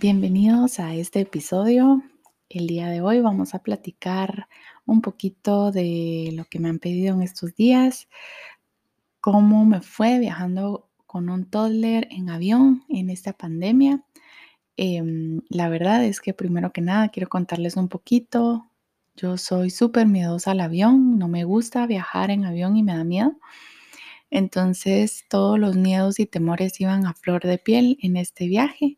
Bienvenidos a este episodio. El día de hoy vamos a platicar un poquito de lo que me han pedido en estos días, cómo me fue viajando con un toddler en avión en esta pandemia. Em, la verdad es que primero que nada quiero contarles un poquito. Yo soy súper miedosa al avión, no me gusta viajar en avión y me da miedo. Entonces todos los miedos y temores iban a flor de piel en este viaje.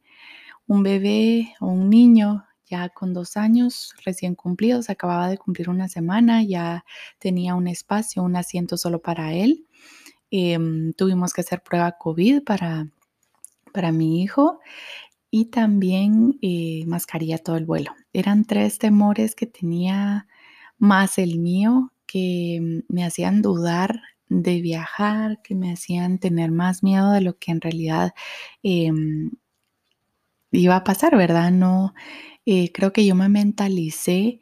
Un bebé o un niño ya con dos años recién cumplidos, acababa de cumplir una semana, ya tenía un espacio, un asiento solo para él. Em, tuvimos que hacer prueba COVID para, para mi hijo y también eh, mascarilla todo el vuelo. Eran tres temores que tenía más el mío que me hacían dudar de viajar, que me hacían tener más miedo de lo que en realidad em, iba a pasar, ¿verdad? No, eh, creo que yo me mentalicé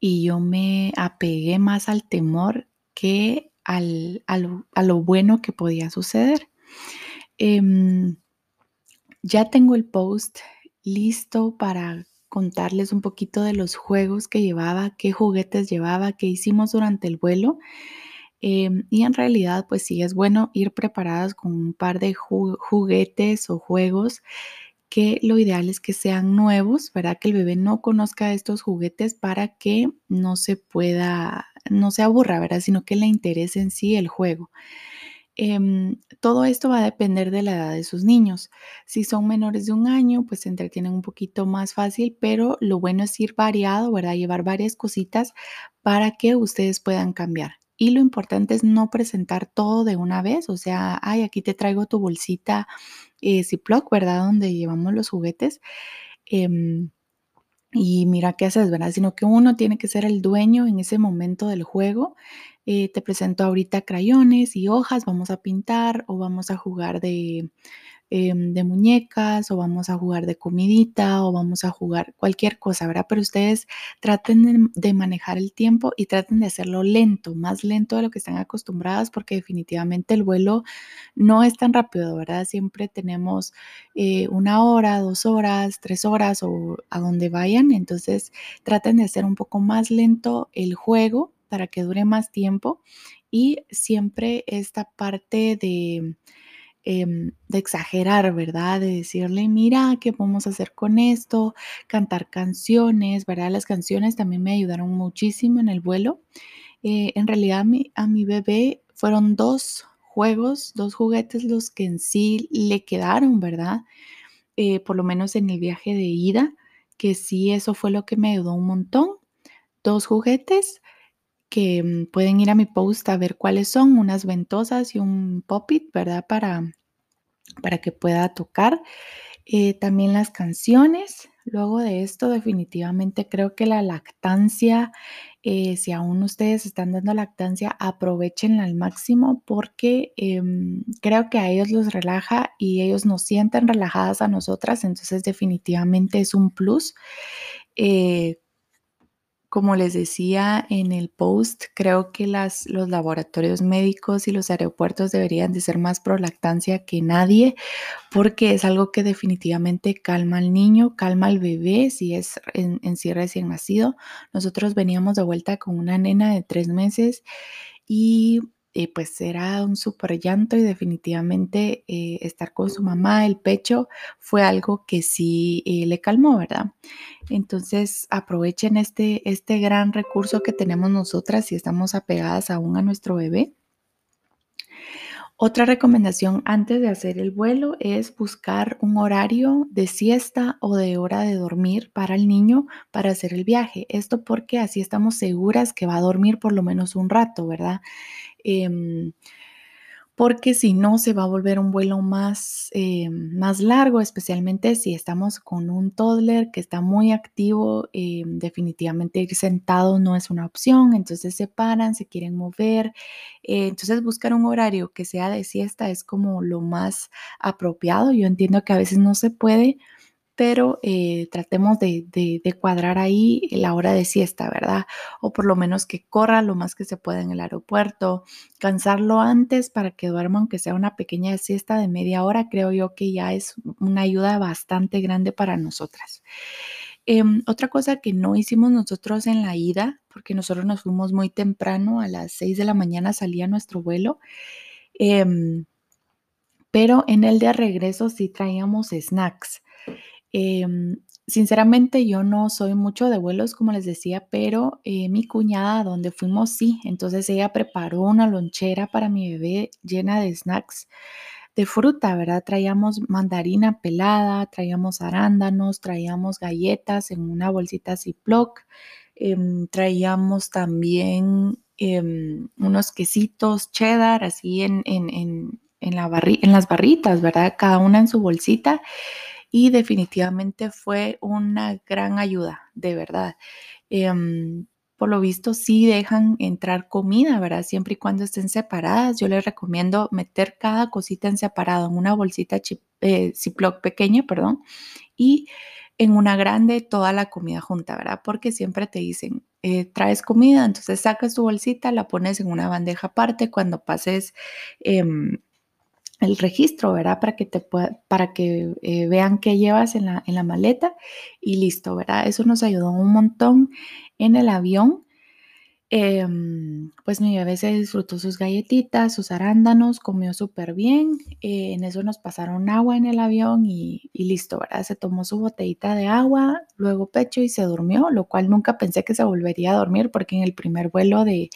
y yo me apegué más al temor que al, a lo bueno que podía suceder. Em, ya tengo el post listo para contarles un poquito de los juegos que llevaba, qué juguetes llevaba, qué hicimos durante el vuelo. Em, y en realidad, pues sí es bueno ir preparadas con un par de juguetes o juegos que lo ideal es que sean nuevos, ¿verdad? Que el bebé no conozca estos juguetes para que no se pueda, no se aburra, ¿verdad? Sino que le interese en sí el juego. Em, todo esto va a depender de la edad de sus niños. Si son menores de un año, pues se entretienen un poquito más fácil, pero lo bueno es ir variado, ¿verdad? Llevar varias cositas para que ustedes puedan cambiar. Y lo importante es no presentar todo de una vez, o sea, ay, aquí te traigo tu bolsita eh, Ziploc, ¿verdad? Donde llevamos los juguetes. Em, y mira qué haces, ¿verdad? Sino que uno tiene que ser el dueño en ese momento del juego eh, te presento ahorita crayones y hojas, vamos a pintar o vamos a jugar de, em, de muñecas o vamos a jugar de comidita o vamos a jugar cualquier cosa, ¿verdad? Pero ustedes traten de, manejar el tiempo y traten de hacerlo lento, más lento de lo que están acostumbradas porque definitivamente el vuelo no es tan rápido, ¿verdad? Siempre tenemos eh, una hora, dos horas, tres horas o a donde vayan, entonces traten de hacer un poco más lento el juego para que dure más tiempo y siempre esta parte de, em, de exagerar, ¿verdad? De decirle, mira, ¿qué a hacer con esto? Cantar canciones, ¿verdad? Las canciones también me ayudaron muchísimo en el vuelo. Eh, en realidad a mi, a mi bebé fueron dos juegos, dos juguetes los que en sí le quedaron, ¿verdad? Eh, por lo menos en el viaje de ida, que sí, eso fue lo que me ayudó un montón. Dos juguetes que mm, pueden ir a mi post a ver cuáles son, unas ventosas y un pop-it, ¿verdad? Para, para que pueda tocar. Eh, también las canciones. Luego de esto, definitivamente creo que la lactancia, eh, si aún ustedes están dando lactancia, aprovechenla al máximo porque em, creo que a ellos los relaja y ellos nos sienten relajadas a nosotras, entonces definitivamente es un plus. Como les decía en el post, creo que los laboratorios médicos y los aeropuertos deberían de ser más pro lactancia que nadie, porque es algo que definitivamente calma al niño, calma al bebé si es en, en sí recién nacido. Nosotros veníamos de vuelta con una nena de tres meses y eh, pues era un súper llanto y definitivamente eh, estar con su mamá, el pecho, fue algo que sí eh, le calmó, ¿verdad? Entonces aprovechen este, este gran recurso que tenemos nosotras si estamos apegadas aún a nuestro bebé. Otra recomendación antes de hacer el vuelo es buscar un horario de siesta o de hora de dormir para el niño para hacer el viaje. Esto porque así estamos seguras que va a dormir por lo menos un rato, ¿verdad? Em, porque si no se va a volver un vuelo más, eh, más largo, especialmente si estamos con un toddler que está muy activo, eh, definitivamente ir sentado no es una opción, entonces se paran, se quieren mover, eh, entonces buscar un horario que sea de siesta es como lo más apropiado, yo entiendo que a veces no se puede, pero eh, tratemos de, cuadrar ahí la hora de siesta, ¿verdad? O por lo menos que corra lo más que se pueda en el aeropuerto, cansarlo antes para que duerma, aunque sea una pequeña siesta de media hora, creo yo que ya es una ayuda bastante grande para nosotras. Em, otra cosa que no hicimos nosotros en la ida, porque nosotros nos fuimos muy temprano, a las 6 de la mañana salía nuestro vuelo, em, pero en el de regreso sí traíamos snacks. Em, sinceramente yo no soy mucho de vuelos, como les decía, pero eh, mi cuñada, donde fuimos, sí. Entonces ella preparó una lonchera para mi bebé llena de snacks de fruta, ¿verdad? Traíamos mandarina pelada, traíamos arándanos, traíamos galletas en una bolsita Ziploc, em, traíamos también em, unos quesitos cheddar así en, en, en, la en las barritas, ¿verdad? Cada una en su bolsita y definitivamente fue una gran ayuda, de verdad. Em, por lo visto sí dejan entrar comida, ¿verdad? Siempre y cuando estén separadas. Yo les recomiendo meter cada cosita en separado, en una bolsita eh, Ziploc pequeña, perdón, y en una grande toda la comida junta, ¿verdad? Porque siempre te dicen, eh, traes comida, entonces sacas tu bolsita, la pones en una bandeja aparte cuando pases em, el registro, ¿verdad? Para que te pueda, para que eh, vean qué llevas en la, en la maleta y listo, ¿verdad? Eso nos ayudó un montón en el avión. Em, pues mi bebé se disfrutó sus galletitas, sus arándanos, comió súper bien. Eh, en eso nos pasaron agua en el avión y, listo, ¿verdad? Se tomó su botellita de agua, luego pecho y se durmió, lo cual nunca pensé que se volvería a dormir porque en el primer vuelo de,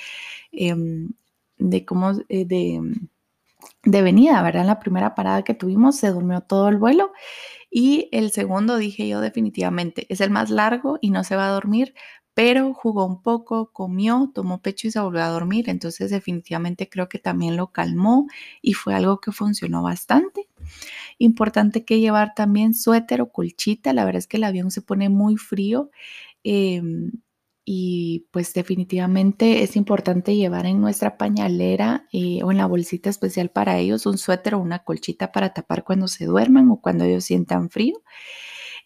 em, de cómo, eh, de de venida, ¿verdad? En la primera parada que tuvimos se durmió todo el vuelo y el segundo dije yo definitivamente es el más largo y no se va a dormir, pero jugó un poco, comió, tomó pecho y se volvió a dormir, entonces definitivamente creo que también lo calmó y fue algo que funcionó bastante. Importante que llevar también suéter o colchita, la verdad es que el avión se pone muy frío. Em, y pues definitivamente es importante llevar en nuestra pañalera eh, o en la bolsita especial para ellos un suéter o una colchita para tapar cuando se duerman o cuando ellos sientan frío.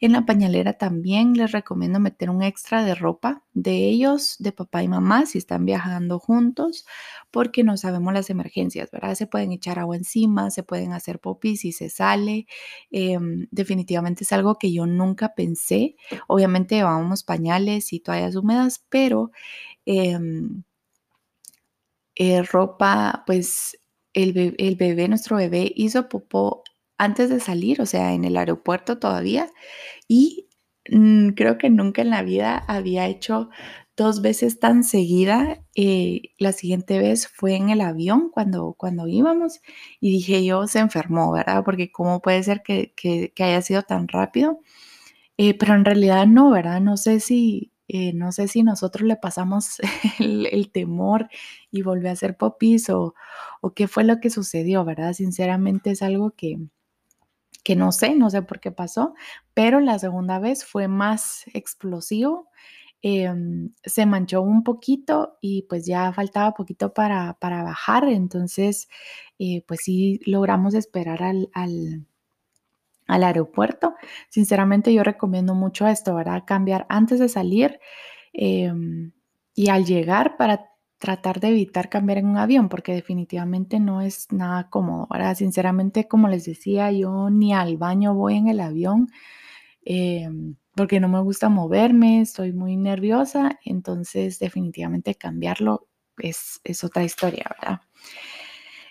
En la pañalera también les recomiendo meter un extra de ropa de ellos, de papá y mamá, si están viajando juntos, porque no sabemos las emergencias, ¿verdad? Se pueden echar agua encima, se pueden hacer popis si se sale. Em, definitivamente es algo que yo nunca pensé. Obviamente llevábamos pañales y toallas húmedas, pero em, eh, ropa, pues el el bebé, nuestro bebé hizo popó antes de salir, o sea, en el aeropuerto todavía, y mm, creo que nunca en la vida había hecho dos veces tan seguida. Eh, la siguiente vez fue en el avión cuando, cuando íbamos y dije yo, se enfermó, ¿verdad? Porque cómo puede ser que, haya sido tan rápido. Eh, pero en realidad no, ¿verdad? No sé si, eh, no sé si nosotros le pasamos el, temor y volvió a hacer popis o, o qué fue lo que sucedió, ¿verdad? Sinceramente es algo que, que no sé, no sé por qué pasó, pero la segunda vez fue más explosivo. Em, se manchó un poquito y pues ya faltaba poquito para, para bajar, entonces eh, pues sí logramos esperar al, al, aeropuerto. Sinceramente yo recomiendo mucho esto, ¿verdad? Cambiar antes de salir em, y al llegar para tratar de evitar cambiar en un avión, porque definitivamente no es nada cómodo. Ahora, sinceramente, como les decía, yo ni al baño voy en el avión em, porque no me gusta moverme, estoy muy nerviosa, entonces definitivamente cambiarlo es, es otra historia, ¿verdad?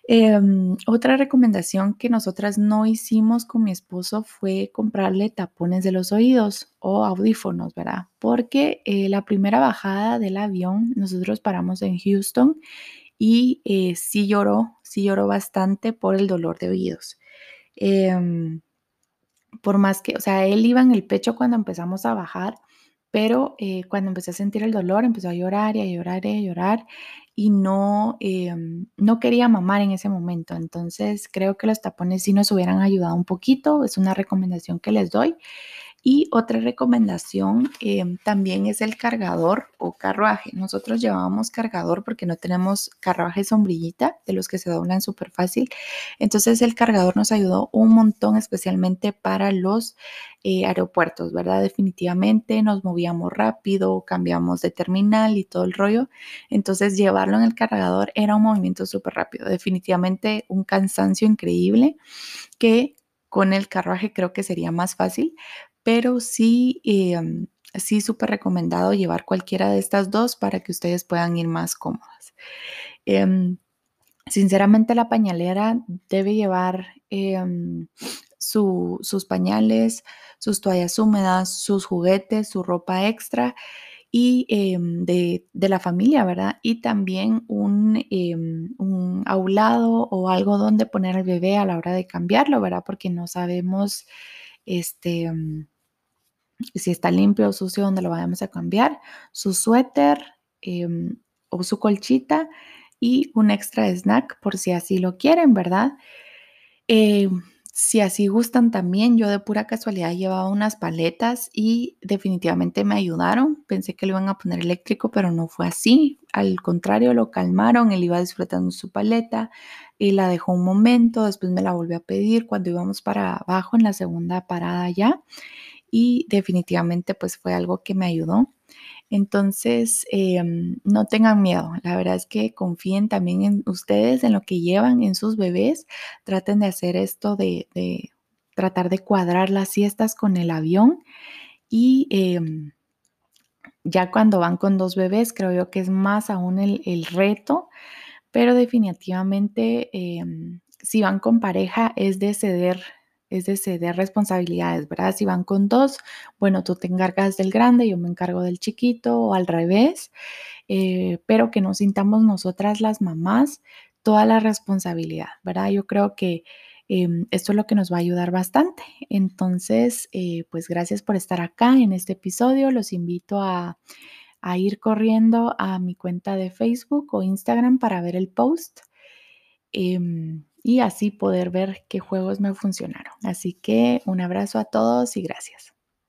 Em, otra recomendación que nosotras no hicimos con mi esposo fue comprarle tapones de los oídos o audífonos, ¿verdad? Porque eh, la primera bajada del avión, nosotros paramos en Houston y eh, sí lloró, sí lloró bastante por el dolor de oídos. Em, por más que, o sea, él iba en el pecho cuando empezamos a bajar, pero eh, cuando empecé a sentir el dolor, empezó a llorar y a llorar y a llorar y no, em, no quería mamar en ese momento. Entonces creo que los tapones sí nos hubieran ayudado un poquito, es una recomendación que les doy. Y otra recomendación em, también es el cargador o carruaje. Nosotros llevábamos cargador porque no tenemos carruaje sombrillita de los que se doblan súper fácil. Entonces el cargador nos ayudó un montón, especialmente para los eh, aeropuertos, ¿verdad? Definitivamente nos movíamos rápido, cambiamos de terminal y todo el rollo. Entonces llevarlo en el cargador era un movimiento súper rápido. Definitivamente un cansancio increíble que con el carruaje creo que sería más fácil, pero sí, em, sí súper recomendado llevar cualquiera de estas dos para que ustedes puedan ir más cómodas. Em, sinceramente la pañalera debe llevar em, sus pañales, sus toallas húmedas, sus juguetes, su ropa extra y de, la familia, ¿verdad? Y también un, un, aulado o algo donde poner al bebé a la hora de cambiarlo, ¿verdad? Porque no sabemos este, si está limpio o sucio donde lo vayamos a cambiar, su suéter em, o su colchita y un extra snack por si así lo quieren, ¿verdad? Eh, si así gustan también, yo de pura casualidad llevaba unas paletas y definitivamente me ayudaron. Pensé que lo iban a poner eléctrico, pero no fue así. Al contrario, lo calmaron, él iba disfrutando su paleta y la dejó un momento, después me la volvió a pedir cuando íbamos para abajo en la segunda parada ya y definitivamente pues fue algo que me ayudó. Entonces, em, no tengan miedo. La verdad es que confíen también en ustedes, en lo que llevan, en sus bebés. Traten de hacer esto de, tratar de cuadrar las siestas con el avión. Y em, ya cuando van con dos bebés, creo yo que es más aún el, el reto. Pero definitivamente, em, si van con pareja, es de ceder es de ceder responsabilidades, ¿verdad? Si van con dos, bueno, tú te encargas del grande, yo me encargo del chiquito o al revés, eh, pero que no sintamos nosotras las mamás toda la responsabilidad, ¿verdad? Yo creo que em, esto es lo que nos va a ayudar bastante. Entonces, eh, pues gracias por estar acá en este episodio. Los invito a, a ir corriendo a mi cuenta de Facebook o Instagram para ver el post. Em, y así poder ver qué juegos me funcionaron. Así que un abrazo a todos y gracias.